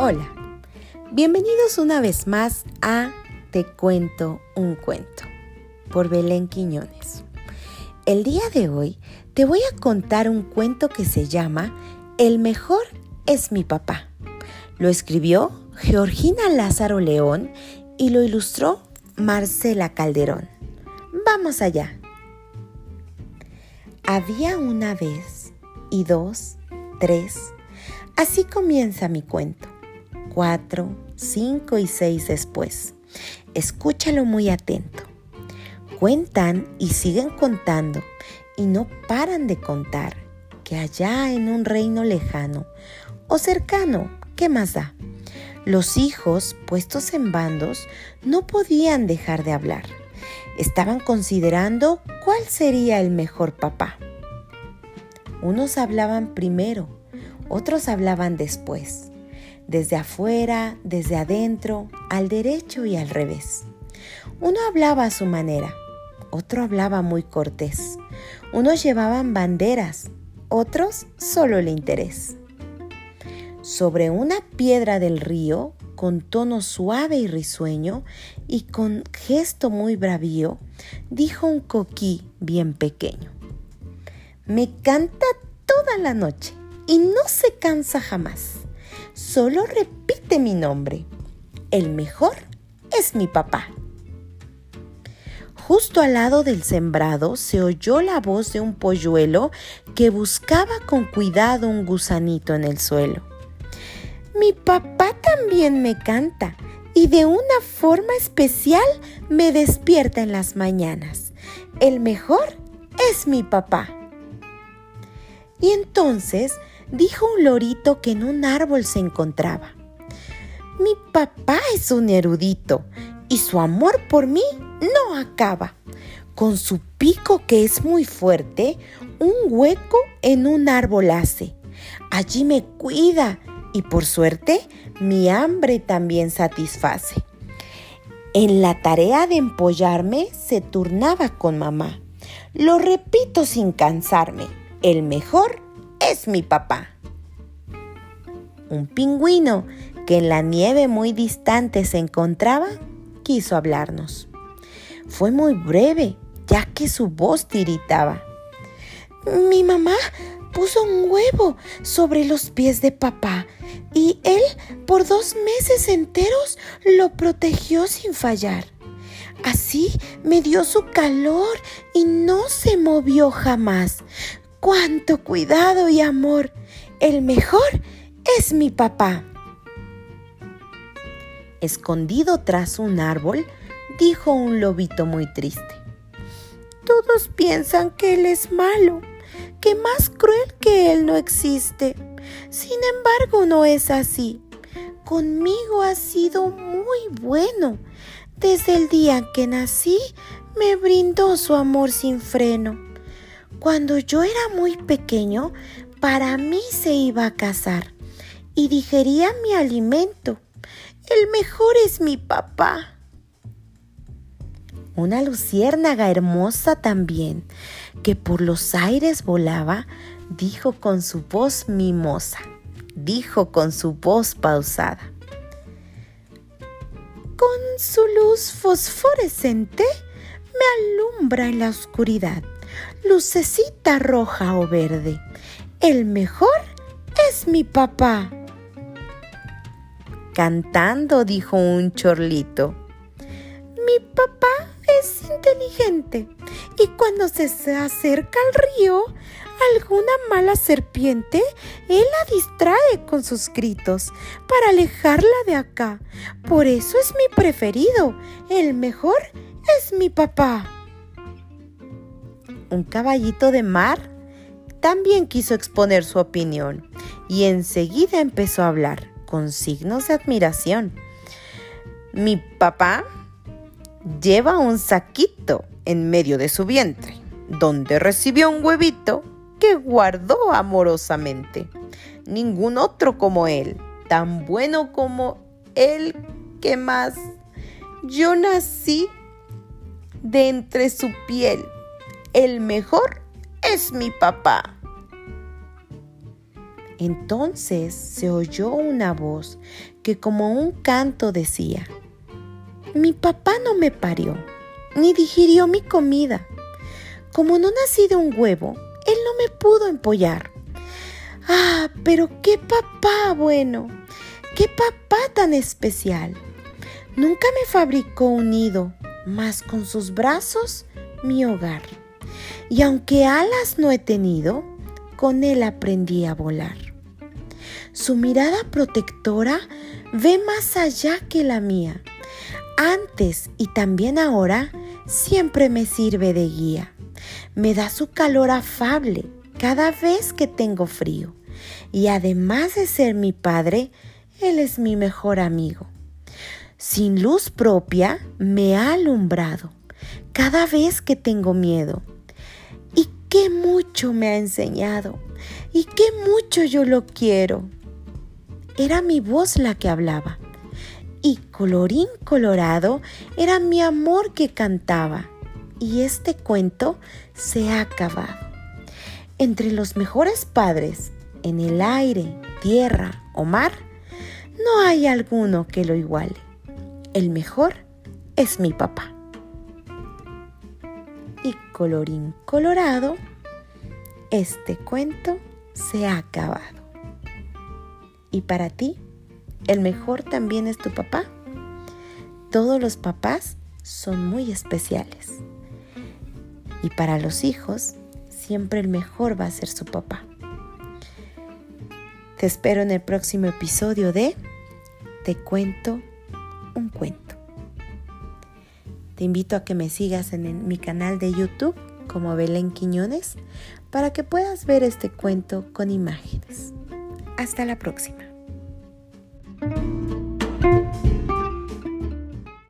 Hola, bienvenidos una vez más a Te cuento un cuento por Belén Quiñones. El día de hoy te voy a contar un cuento que se llama El mejor es mi papá. Lo escribió Georgina Lázaro León y lo ilustró Marcela Calderón. Vamos allá. Había una vez y dos, tres. Así comienza mi cuento cuatro, cinco y seis después. Escúchalo muy atento. Cuentan y siguen contando y no paran de contar que allá en un reino lejano o cercano, ¿qué más da? Los hijos, puestos en bandos, no podían dejar de hablar. Estaban considerando cuál sería el mejor papá. Unos hablaban primero, otros hablaban después desde afuera, desde adentro, al derecho y al revés. Uno hablaba a su manera, otro hablaba muy cortés. Unos llevaban banderas, otros solo el interés. Sobre una piedra del río, con tono suave y risueño y con gesto muy bravío, dijo un coquí bien pequeño. Me canta toda la noche y no se cansa jamás solo repite mi nombre. El mejor es mi papá. Justo al lado del sembrado se oyó la voz de un polluelo que buscaba con cuidado un gusanito en el suelo. Mi papá también me canta y de una forma especial me despierta en las mañanas. El mejor es mi papá. Y entonces dijo un lorito que en un árbol se encontraba. Mi papá es un erudito y su amor por mí no acaba. Con su pico que es muy fuerte, un hueco en un árbol hace. Allí me cuida y por suerte mi hambre también satisface. En la tarea de empollarme se turnaba con mamá. Lo repito sin cansarme, el mejor es mi papá. Un pingüino que en la nieve muy distante se encontraba, quiso hablarnos. Fue muy breve, ya que su voz tiritaba. Mi mamá puso un huevo sobre los pies de papá y él por dos meses enteros lo protegió sin fallar. Así me dio su calor y no se movió jamás cuánto cuidado y amor. El mejor es mi papá. Escondido tras un árbol, dijo un lobito muy triste. Todos piensan que él es malo, que más cruel que él no existe. Sin embargo, no es así. Conmigo ha sido muy bueno. Desde el día que nací, me brindó su amor sin freno. Cuando yo era muy pequeño, para mí se iba a casar y digería mi alimento. El mejor es mi papá. Una luciérnaga hermosa también, que por los aires volaba, dijo con su voz mimosa, dijo con su voz pausada. Con su luz fosforescente me alumbra en la oscuridad lucecita roja o verde. El mejor es mi papá. Cantando dijo un chorlito. Mi papá es inteligente y cuando se acerca al río, alguna mala serpiente, él la distrae con sus gritos para alejarla de acá. Por eso es mi preferido. El mejor es mi papá un caballito de mar, también quiso exponer su opinión y enseguida empezó a hablar con signos de admiración. Mi papá lleva un saquito en medio de su vientre, donde recibió un huevito que guardó amorosamente. Ningún otro como él, tan bueno como él que más. Yo nací de entre su piel el mejor es mi papá. Entonces se oyó una voz que como un canto decía, mi papá no me parió, ni digirió mi comida. Como no nací de un huevo, él no me pudo empollar. Ah, pero qué papá bueno, qué papá tan especial. Nunca me fabricó un nido, más con sus brazos mi hogar. Y aunque alas no he tenido, con él aprendí a volar. Su mirada protectora ve más allá que la mía. Antes y también ahora siempre me sirve de guía. Me da su calor afable cada vez que tengo frío. Y además de ser mi padre, él es mi mejor amigo. Sin luz propia, me ha alumbrado cada vez que tengo miedo. Qué mucho me ha enseñado. Y qué mucho yo lo quiero. Era mi voz la que hablaba. Y colorín colorado era mi amor que cantaba. Y este cuento se ha acabado. Entre los mejores padres, en el aire, tierra o mar, no hay alguno que lo iguale. El mejor es mi papá. Colorín colorado, este cuento se ha acabado. ¿Y para ti, el mejor también es tu papá? Todos los papás son muy especiales. Y para los hijos, siempre el mejor va a ser su papá. Te espero en el próximo episodio de Te cuento Te invito a que me sigas en mi canal de YouTube como Belén Quiñones para que puedas ver este cuento con imágenes. Hasta la próxima.